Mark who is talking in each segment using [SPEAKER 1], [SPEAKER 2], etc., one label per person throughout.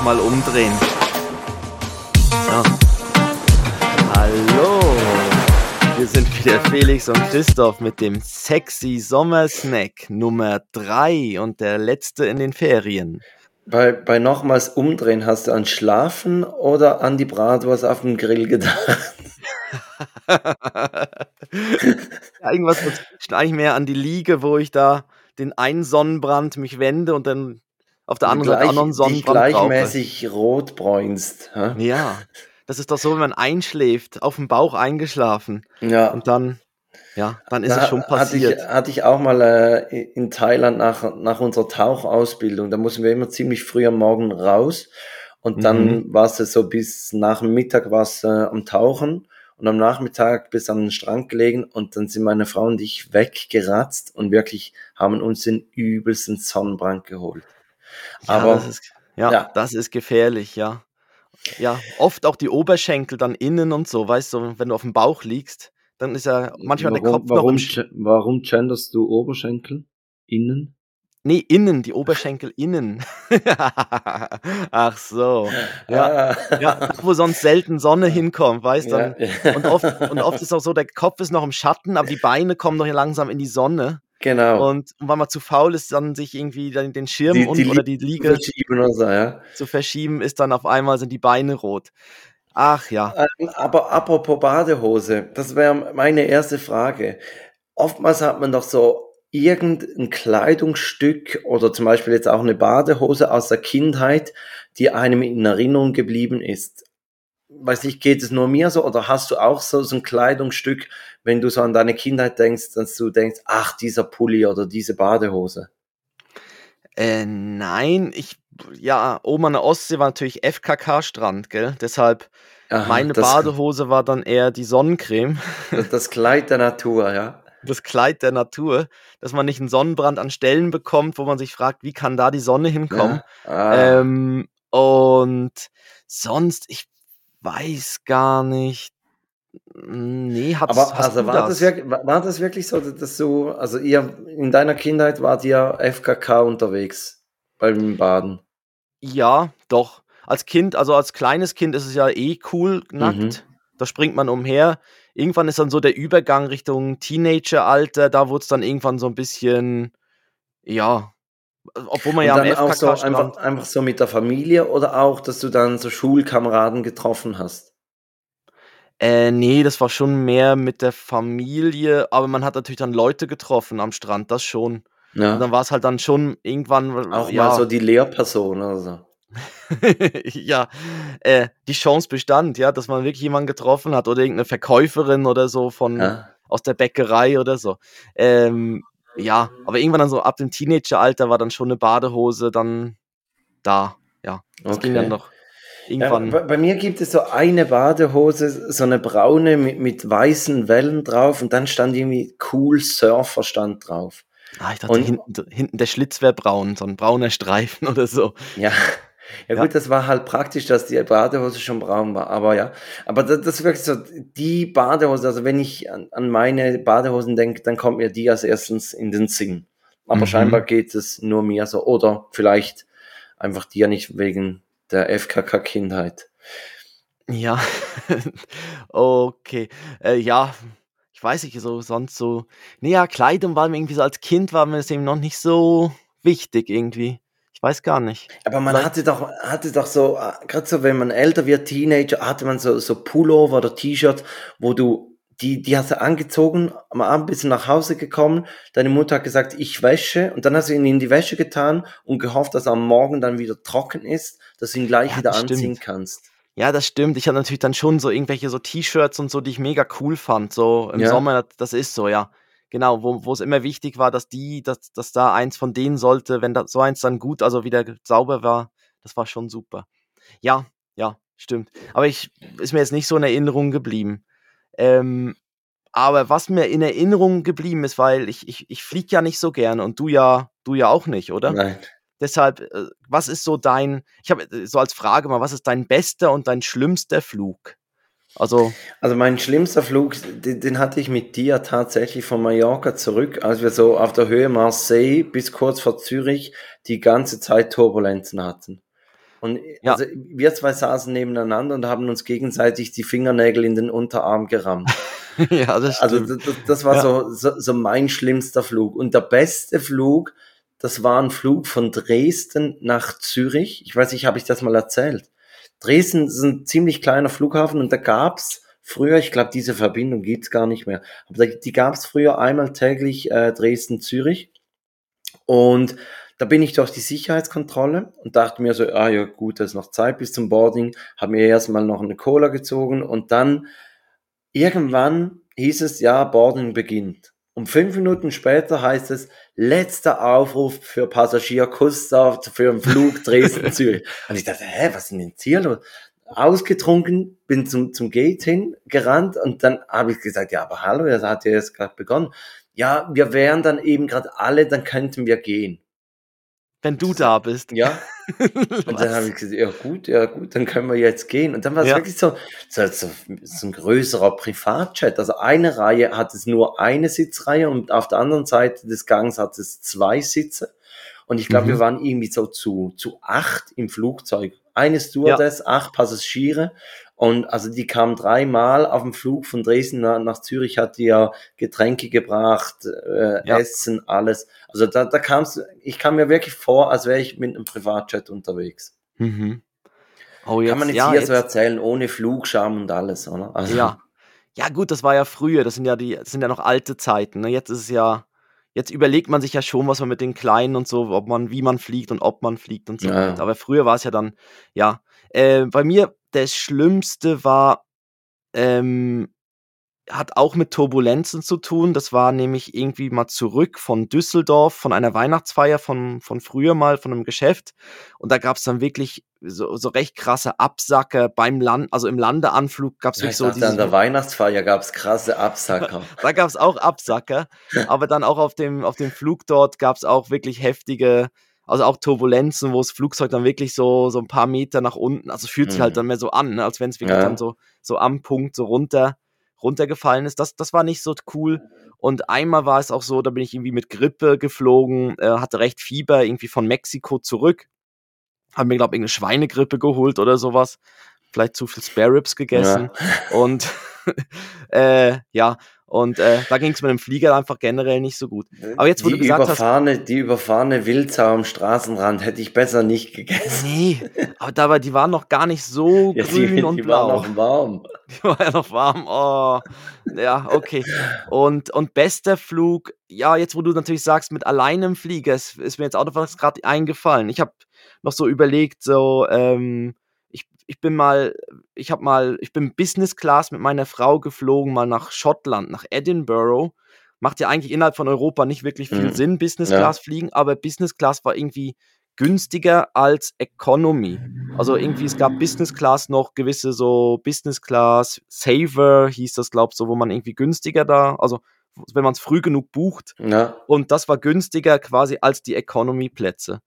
[SPEAKER 1] nochmal umdrehen. So. Hallo. Wir sind wieder Felix und Christoph mit dem sexy Sommersnack Nummer 3 und der letzte in den Ferien.
[SPEAKER 2] Bei, bei nochmals umdrehen hast du an Schlafen oder an die Bratwurst auf dem Grill gedacht?
[SPEAKER 1] irgendwas eigentlich mehr an die Liege, wo ich da den einen Sonnenbrand mich wende und dann auf der anderen Seite anderen Sonnenbrand
[SPEAKER 2] die gleichmäßig brauche. rot bräunst.
[SPEAKER 1] Hä? Ja, das ist doch so, wenn man einschläft, auf dem Bauch eingeschlafen. Ja. Und dann, ja, dann ist da es schon passiert.
[SPEAKER 2] Hatte ich, hatte ich auch mal äh, in Thailand nach, nach unserer Tauchausbildung, da mussten wir immer ziemlich früh am Morgen raus. Und dann mhm. war es so bis nach dem Mittag war es äh, am Tauchen und am Nachmittag bis an den Strand gelegen und dann sind meine Frau und ich weggeratzt und wirklich haben uns den übelsten Sonnenbrand geholt.
[SPEAKER 1] Ja, Aber das ist, ja, ja, das ist gefährlich, ja. Ja, oft auch die Oberschenkel dann innen und so, weißt du, wenn du auf dem Bauch liegst, dann ist ja manchmal
[SPEAKER 2] warum,
[SPEAKER 1] der Kopf
[SPEAKER 2] warum, noch Warum genderst du Oberschenkel? Innen?
[SPEAKER 1] Nee, innen, die Oberschenkel innen. Ach so. Ja, ja, wo sonst selten Sonne hinkommt, weißt du? Ja. Und, oft, und oft ist auch so, der Kopf ist noch im Schatten, aber die Beine kommen noch langsam in die Sonne.
[SPEAKER 2] Genau.
[SPEAKER 1] Und, und weil man zu faul ist, dann sich irgendwie dann den Schirm die, die oder die Liege
[SPEAKER 2] verschieben so, ja.
[SPEAKER 1] zu verschieben, ist dann auf einmal sind die Beine rot. Ach ja.
[SPEAKER 2] Ähm, aber apropos Badehose, das wäre meine erste Frage. Oftmals hat man doch so irgendein Kleidungsstück oder zum Beispiel jetzt auch eine Badehose aus der Kindheit, die einem in Erinnerung geblieben ist. Weiß nicht, geht es nur mir so oder hast du auch so, so ein Kleidungsstück, wenn du so an deine Kindheit denkst, dass du denkst, ach, dieser Pulli oder diese Badehose?
[SPEAKER 1] Äh, nein, ich, ja, oben an der Ostsee war natürlich FKK-Strand, gell? Deshalb, Aha, meine Badehose war dann eher die Sonnencreme.
[SPEAKER 2] Das Kleid der Natur, ja
[SPEAKER 1] das Kleid der Natur, dass man nicht einen Sonnenbrand an Stellen bekommt, wo man sich fragt, wie kann da die Sonne hinkommen? Ja. Ah. Ähm, und sonst, ich weiß gar nicht. Nee,
[SPEAKER 2] hat's, Aber also war, das? Das wirklich, war das wirklich so, dass du, also ihr in deiner Kindheit wart ihr FKK unterwegs beim Baden?
[SPEAKER 1] Ja, doch. Als Kind, also als kleines Kind ist es ja eh cool nackt. Mhm. Da springt man umher irgendwann ist dann so der Übergang Richtung Teenageralter, da wurde es dann irgendwann so ein bisschen, ja, obwohl man
[SPEAKER 2] Und
[SPEAKER 1] ja
[SPEAKER 2] dann auch so einfach, einfach so mit der Familie oder auch, dass du dann so Schulkameraden getroffen hast?
[SPEAKER 1] Äh, nee, das war schon mehr mit der Familie, aber man hat natürlich dann Leute getroffen am Strand, das schon. Ja. Und dann war es halt dann schon irgendwann.
[SPEAKER 2] Auch ja, mal so die Lehrperson oder so.
[SPEAKER 1] ja, äh, die Chance bestand, ja, dass man wirklich jemanden getroffen hat oder irgendeine Verkäuferin oder so von ja. aus der Bäckerei oder so. Ähm, ja, aber irgendwann dann so ab dem Teenageralter war dann schon eine Badehose dann da. Ja, das okay. ging dann noch.
[SPEAKER 2] Irgendwann. Ja, bei, mir gibt es so eine Badehose, so eine braune mit, mit weißen Wellen drauf und dann stand irgendwie cool Surfer stand drauf.
[SPEAKER 1] Ah, ich dachte, und, hinten, hinten der Schlitz wäre braun, so ein brauner Streifen oder so.
[SPEAKER 2] Ja, ja, ja, gut, das war halt praktisch, dass die Badehose schon braun war. Aber ja, aber das, das ist wirklich so, die Badehose, also wenn ich an, an meine Badehosen denke, dann kommt mir die als erstens in den Sinn. Aber mhm. scheinbar geht es nur mir so. Oder vielleicht einfach dir nicht wegen der FKK-Kindheit.
[SPEAKER 1] Ja, okay. Äh, ja, ich weiß nicht, so sonst so. Naja, Kleidung war mir irgendwie so als Kind war mir das eben noch nicht so wichtig irgendwie. Ich weiß gar nicht.
[SPEAKER 2] Aber man Vielleicht. hatte doch, hatte doch so, äh, gerade so, wenn man älter wird, Teenager, hatte man so, so Pullover oder T-Shirt, wo du, die, die hast du angezogen, am Abend bist du nach Hause gekommen, deine Mutter hat gesagt, ich wäsche, und dann hast du ihn in die Wäsche getan und gehofft, dass er am Morgen dann wieder trocken ist, dass du ihn gleich ja, wieder anziehen stimmt. kannst.
[SPEAKER 1] Ja, das stimmt. Ich hatte natürlich dann schon so irgendwelche so T-Shirts und so, die ich mega cool fand. So im ja. Sommer, das ist so, ja genau, wo, wo es immer wichtig war, dass die, dass, dass da eins von denen sollte, wenn da so eins dann gut, also wieder sauber war, das war schon super. Ja, ja, stimmt. Aber ich ist mir jetzt nicht so in Erinnerung geblieben. Ähm, aber was mir in Erinnerung geblieben ist, weil ich, ich, ich fliege ja nicht so gern und du ja, du ja auch nicht, oder?
[SPEAKER 2] Nein.
[SPEAKER 1] Deshalb, äh, was ist so dein, ich habe äh, so als Frage mal, was ist dein bester und dein schlimmster Flug? Also,
[SPEAKER 2] also mein schlimmster Flug, den, den, hatte ich mit dir tatsächlich von Mallorca zurück, als wir so auf der Höhe Marseille bis kurz vor Zürich die ganze Zeit Turbulenzen hatten. Und ja. also wir zwei saßen nebeneinander und haben uns gegenseitig die Fingernägel in den Unterarm gerammt. ja, das also stimmt. Also das, das war ja. so, so, so mein schlimmster Flug. Und der beste Flug, das war ein Flug von Dresden nach Zürich. Ich weiß nicht, habe ich das mal erzählt. Dresden ist ein ziemlich kleiner Flughafen und da gab's früher, ich glaube, diese Verbindung gibt's gar nicht mehr, aber die gab's früher einmal täglich äh, Dresden-Zürich. Und da bin ich durch die Sicherheitskontrolle und dachte mir so, ah ja gut, da ist noch Zeit bis zum Boarding, habe mir erstmal noch eine Cola gezogen und dann irgendwann hieß es, ja, Boarding beginnt. Und fünf Minuten später heißt es, letzter Aufruf für Passagier Gustav für einen Flug Dresden-Zürich. Und ich dachte, hä, was ist denn hier los? Ausgetrunken, bin zum, zum Gate hin, gerannt und dann habe ich gesagt, ja, aber hallo, das hat ja jetzt gerade begonnen. Ja, wir wären dann eben gerade alle, dann könnten wir gehen.
[SPEAKER 1] Wenn du da bist.
[SPEAKER 2] Ja. und dann habe ich gesagt, ja gut, ja gut, dann können wir jetzt gehen. Und dann war es ja. wirklich so, so, so, so ein größerer Privatchat. Also eine Reihe hat es nur eine Sitzreihe und auf der anderen Seite des Gangs hat es zwei Sitze. Und ich glaube, mhm. wir waren irgendwie so zu, zu acht im Flugzeug. Eine Stewardess, ja. acht Passagiere. Und also die kam dreimal auf dem Flug von Dresden nach, nach Zürich, hat die ja Getränke gebracht, äh, ja. Essen, alles. Also da, da kam's, ich kam mir wirklich vor, als wäre ich mit einem Privatjet unterwegs. Mhm. Oh, jetzt, Kann man jetzt ja, hier jetzt, so erzählen, ohne Flugscham und alles, oder?
[SPEAKER 1] Also, ja. Ja, gut, das war ja früher, das sind ja die, das sind ja noch alte Zeiten. Ne? Jetzt ist es ja, jetzt überlegt man sich ja schon, was man mit den Kleinen und so, ob man, wie man fliegt und ob man fliegt und so ja. Aber früher war es ja dann, ja. Äh, bei mir das Schlimmste war, ähm, hat auch mit Turbulenzen zu tun. Das war nämlich irgendwie mal zurück von Düsseldorf, von einer Weihnachtsfeier von, von früher mal, von einem Geschäft. Und da gab es dann wirklich so, so recht krasse Absacker beim Land, also im Landeanflug gab es
[SPEAKER 2] ja, wirklich so diese. An der Weihnachtsfeier gab es krasse Absacker.
[SPEAKER 1] da gab es auch Absacker, aber dann auch auf dem, auf dem Flug dort gab es auch wirklich heftige also auch Turbulenzen, wo das Flugzeug dann wirklich so, so ein paar Meter nach unten, also fühlt sich halt mhm. dann mehr so an, ne, als wenn es wirklich ja. dann so, so am Punkt so runter, runtergefallen ist. Das, das war nicht so cool. Und einmal war es auch so, da bin ich irgendwie mit Grippe geflogen, äh, hatte recht Fieber, irgendwie von Mexiko zurück. Haben mir, glaube ich, eine Schweinegrippe geholt oder sowas. Vielleicht zu viel Spare Ribs gegessen. Ja. Und äh, ja, und äh, da ging es mit dem Flieger einfach generell nicht so gut.
[SPEAKER 2] Aber jetzt, wo die du gesagt überfahrene, hast. Die überfahrene Wildsau am Straßenrand hätte ich besser nicht gegessen.
[SPEAKER 1] Nee, aber dabei, die waren noch gar nicht so ja, grün die, und die blau. Die waren noch warm. Die waren ja noch warm. Oh. Ja, okay. Und, und bester Flug, ja, jetzt wo du natürlich sagst, mit alleinem Flieger, ist, ist mir jetzt auch noch was gerade eingefallen. Ich habe noch so überlegt, so, ähm, ich bin mal, ich habe mal, ich bin Business Class mit meiner Frau geflogen, mal nach Schottland, nach Edinburgh. Macht ja eigentlich innerhalb von Europa nicht wirklich viel mhm. Sinn, Business Class ja. fliegen, aber Business Class war irgendwie günstiger als Economy. Also irgendwie, es gab Business Class noch gewisse so Business Class, Saver hieß das, glaub so, wo man irgendwie günstiger da, also wenn man es früh genug bucht. Ja. Und das war günstiger quasi als die Economy-Plätze.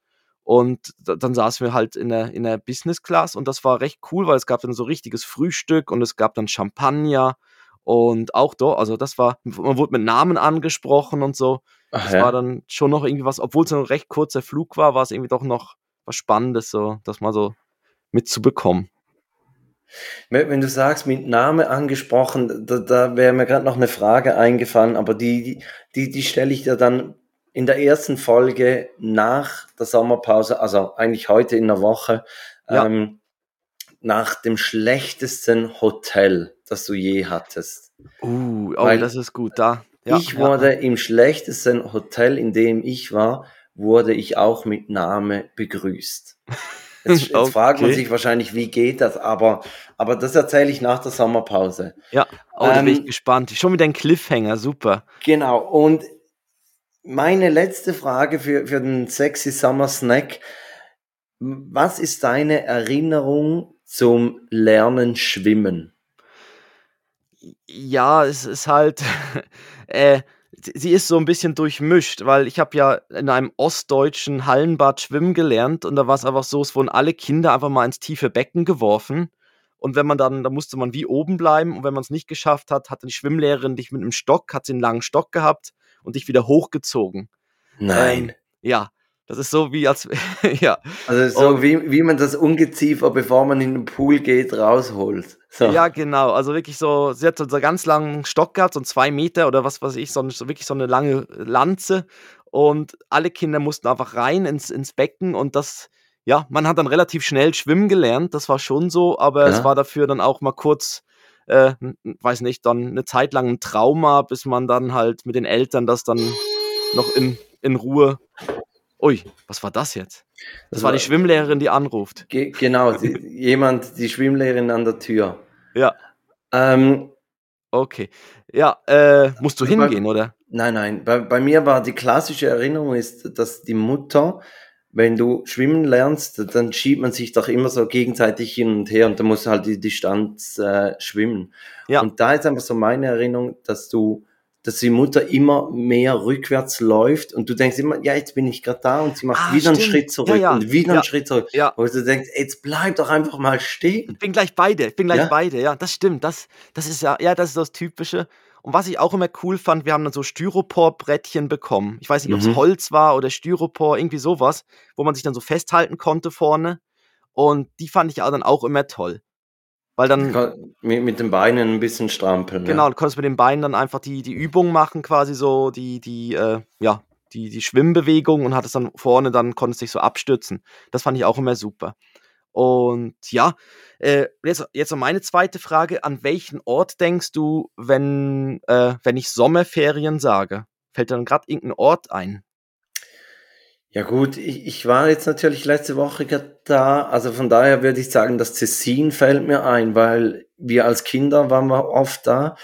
[SPEAKER 1] Und dann saßen wir halt in der, in der Business Class und das war recht cool, weil es gab dann so richtiges Frühstück und es gab dann Champagner und auch dort, also das war, man wurde mit Namen angesprochen und so. Ach, das ja. war dann schon noch irgendwie was, obwohl es ein recht kurzer Flug war, war es irgendwie doch noch was Spannendes, so, das mal so mitzubekommen.
[SPEAKER 2] Wenn du sagst, mit Name angesprochen, da, da wäre mir gerade noch eine Frage eingefallen, aber die, die, die stelle ich dir dann in der ersten Folge nach der Sommerpause, also eigentlich heute in der Woche, ja. ähm, nach dem schlechtesten Hotel, das du je hattest.
[SPEAKER 1] Uh, oh, Weil das ist gut da.
[SPEAKER 2] Ja, ich wurde ja. im schlechtesten Hotel, in dem ich war, wurde ich auch mit Name begrüßt. Jetzt, jetzt okay. fragt man sich wahrscheinlich, wie geht das, aber, aber das erzähle ich nach der Sommerpause.
[SPEAKER 1] Ja, oh, da bin ich ähm, gespannt. Schon wieder ein Cliffhanger, super.
[SPEAKER 2] Genau, und meine letzte Frage für, für den Sexy Summer Snack. Was ist deine Erinnerung zum Lernen schwimmen?
[SPEAKER 1] Ja, es ist halt, äh, sie ist so ein bisschen durchmischt, weil ich habe ja in einem ostdeutschen Hallenbad schwimmen gelernt und da war es einfach so, es wurden alle Kinder einfach mal ins tiefe Becken geworfen. Und wenn man dann, da musste man wie oben bleiben und wenn man es nicht geschafft hat, hat die Schwimmlehrerin dich mit einem Stock, hat sie einen langen Stock gehabt und dich wieder hochgezogen.
[SPEAKER 2] Nein. Ähm,
[SPEAKER 1] ja. Das ist so wie als, ja.
[SPEAKER 2] Also so wie, wie man das Ungeziefer, bevor man in den Pool geht, rausholt. So.
[SPEAKER 1] Ja, genau. Also wirklich so, sie hat so einen ganz langen Stock gehabt, so zwei Meter oder was weiß ich, so, so wirklich so eine lange Lanze. Und alle Kinder mussten einfach rein ins, ins Becken und das, ja, man hat dann relativ schnell schwimmen gelernt, das war schon so, aber ja. es war dafür dann auch mal kurz, äh, weiß nicht, dann eine Zeit lang ein Trauma, bis man dann halt mit den Eltern das dann noch in, in Ruhe Ui, was war das jetzt? Das, das war die Schwimmlehrerin, die anruft.
[SPEAKER 2] Ge genau, die, jemand, die Schwimmlehrerin an der Tür.
[SPEAKER 1] Ja. Ähm, okay. Ja, äh, musst du hingehen,
[SPEAKER 2] bei,
[SPEAKER 1] oder?
[SPEAKER 2] Nein, nein. Bei, bei mir war die klassische Erinnerung ist, dass die Mutter, wenn du schwimmen lernst, dann schiebt man sich doch immer so gegenseitig hin und her und dann musst du halt die Distanz äh, schwimmen. Ja. Und da ist einfach so meine Erinnerung, dass du dass die Mutter immer mehr rückwärts läuft und du denkst immer, ja, jetzt bin ich gerade da und sie macht ah, wieder stimmt. einen Schritt zurück ja, ja. und wieder ja. einen Schritt zurück. Ja. Und du denkst, jetzt bleib doch einfach mal stehen.
[SPEAKER 1] Ich bin gleich beide, ich bin gleich beide, ja, das stimmt. Das, das ist ja, ja, das ist das Typische. Und was ich auch immer cool fand, wir haben dann so Styropor-Brettchen bekommen. Ich weiß nicht, ob es mhm. Holz war oder Styropor, irgendwie sowas, wo man sich dann so festhalten konnte vorne. Und die fand ich auch dann auch immer toll. Weil dann.
[SPEAKER 2] Mit, mit den Beinen ein bisschen strampeln.
[SPEAKER 1] Genau, ja. du konntest mit den Beinen dann einfach die, die Übung machen, quasi so die, die, äh, ja, die, die Schwimmbewegung und hattest dann vorne, dann konntest dich so abstützen. Das fand ich auch immer super. Und ja, äh, jetzt, jetzt meine zweite Frage. An welchen Ort denkst du, wenn, äh, wenn ich Sommerferien sage? Fällt dir dann gerade irgendein Ort ein?
[SPEAKER 2] Ja gut, ich, ich war jetzt natürlich letzte Woche da, also von daher würde ich sagen, das Tessin fällt mir ein, weil wir als Kinder waren wir oft da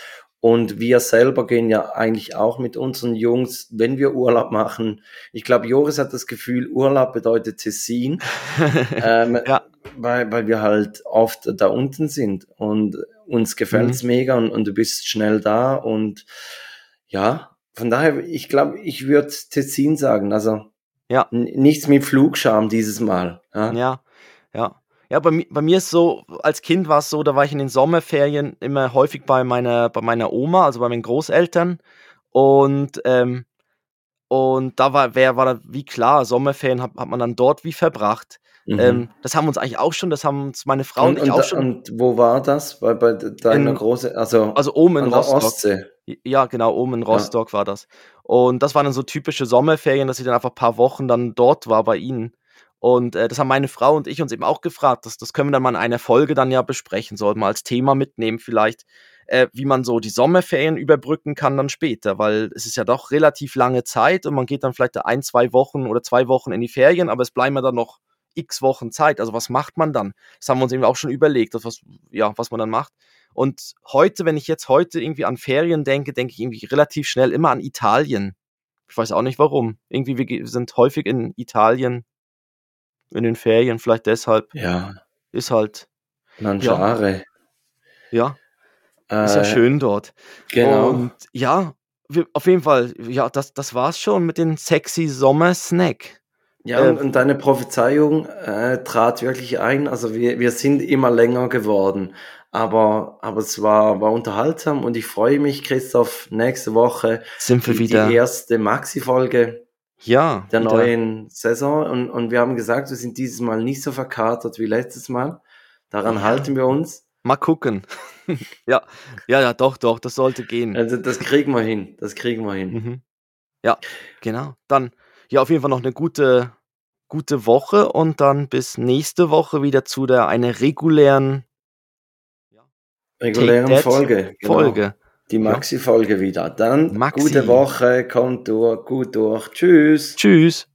[SPEAKER 2] und wir selber gehen ja eigentlich auch mit unseren Jungs, wenn wir Urlaub machen. Ich glaube, Joris hat das Gefühl, Urlaub bedeutet Tessin, ähm, ja. weil, weil wir halt oft da unten sind und uns gefällt's mhm. mega und, und du bist schnell da und ja, von daher, ich glaube, ich würde Tessin sagen, also ja. Nichts mit Flugscham dieses Mal.
[SPEAKER 1] Ja, ja. Ja, ja bei, bei mir ist so, als Kind war es so, da war ich in den Sommerferien immer häufig bei meiner, bei meiner Oma, also bei meinen Großeltern. Und, ähm, und da war, wer war da, wie klar, Sommerferien hat, hat man dann dort wie verbracht. Mhm. Ähm, das haben wir uns eigentlich auch schon, das haben uns meine Frau und, und ich auch schon.
[SPEAKER 2] Und wo war das? Bei, bei deiner großen, also,
[SPEAKER 1] also oben in Rostock. Ostsee. Ja, genau, oben in Rostock ja. war das. Und das waren dann so typische Sommerferien, dass ich dann einfach ein paar Wochen dann dort war bei ihnen. Und äh, das haben meine Frau und ich uns eben auch gefragt. Das, das können wir dann mal in einer Folge dann ja besprechen, sollten wir als Thema mitnehmen vielleicht, äh, wie man so die Sommerferien überbrücken kann dann später, weil es ist ja doch relativ lange Zeit und man geht dann vielleicht ein, zwei Wochen oder zwei Wochen in die Ferien, aber es bleiben ja dann noch x Wochen Zeit. Also was macht man dann? Das haben wir uns eben auch schon überlegt, was, ja, was man dann macht. Und heute, wenn ich jetzt heute irgendwie an Ferien denke, denke ich irgendwie relativ schnell immer an Italien. Ich weiß auch nicht warum. Irgendwie wir sind häufig in Italien in den Ferien, vielleicht deshalb.
[SPEAKER 2] Ja.
[SPEAKER 1] Ist halt.
[SPEAKER 2] Lanciare.
[SPEAKER 1] Ja. ja. Äh, ist ja schön dort.
[SPEAKER 2] Genau.
[SPEAKER 1] Und ja, wir, auf jeden Fall, ja, das, das war's schon mit dem sexy Sommer-Snack.
[SPEAKER 2] Ja, äh, und deine Prophezeiung äh, trat wirklich ein. Also wir, wir sind immer länger geworden. Aber, aber es war, war unterhaltsam und ich freue mich, Christoph, nächste Woche
[SPEAKER 1] sind wir wieder
[SPEAKER 2] die erste Maxi-Folge
[SPEAKER 1] ja,
[SPEAKER 2] der wieder. neuen Saison. Und, und wir haben gesagt, wir sind dieses Mal nicht so verkatert wie letztes Mal. Daran ja. halten wir uns.
[SPEAKER 1] Mal gucken. ja, ja, ja, doch, doch, das sollte gehen.
[SPEAKER 2] Also das kriegen wir hin. Das kriegen wir hin. Mhm.
[SPEAKER 1] Ja, genau. Dann ja auf jeden Fall noch eine gute, gute Woche und dann bis nächste Woche wieder zu der einer regulären
[SPEAKER 2] regulären Folge.
[SPEAKER 1] Genau.
[SPEAKER 2] Die Maxi-Folge wieder. Dann Maxi. gute Woche, kommt durch, gut durch. Tschüss.
[SPEAKER 1] Tschüss.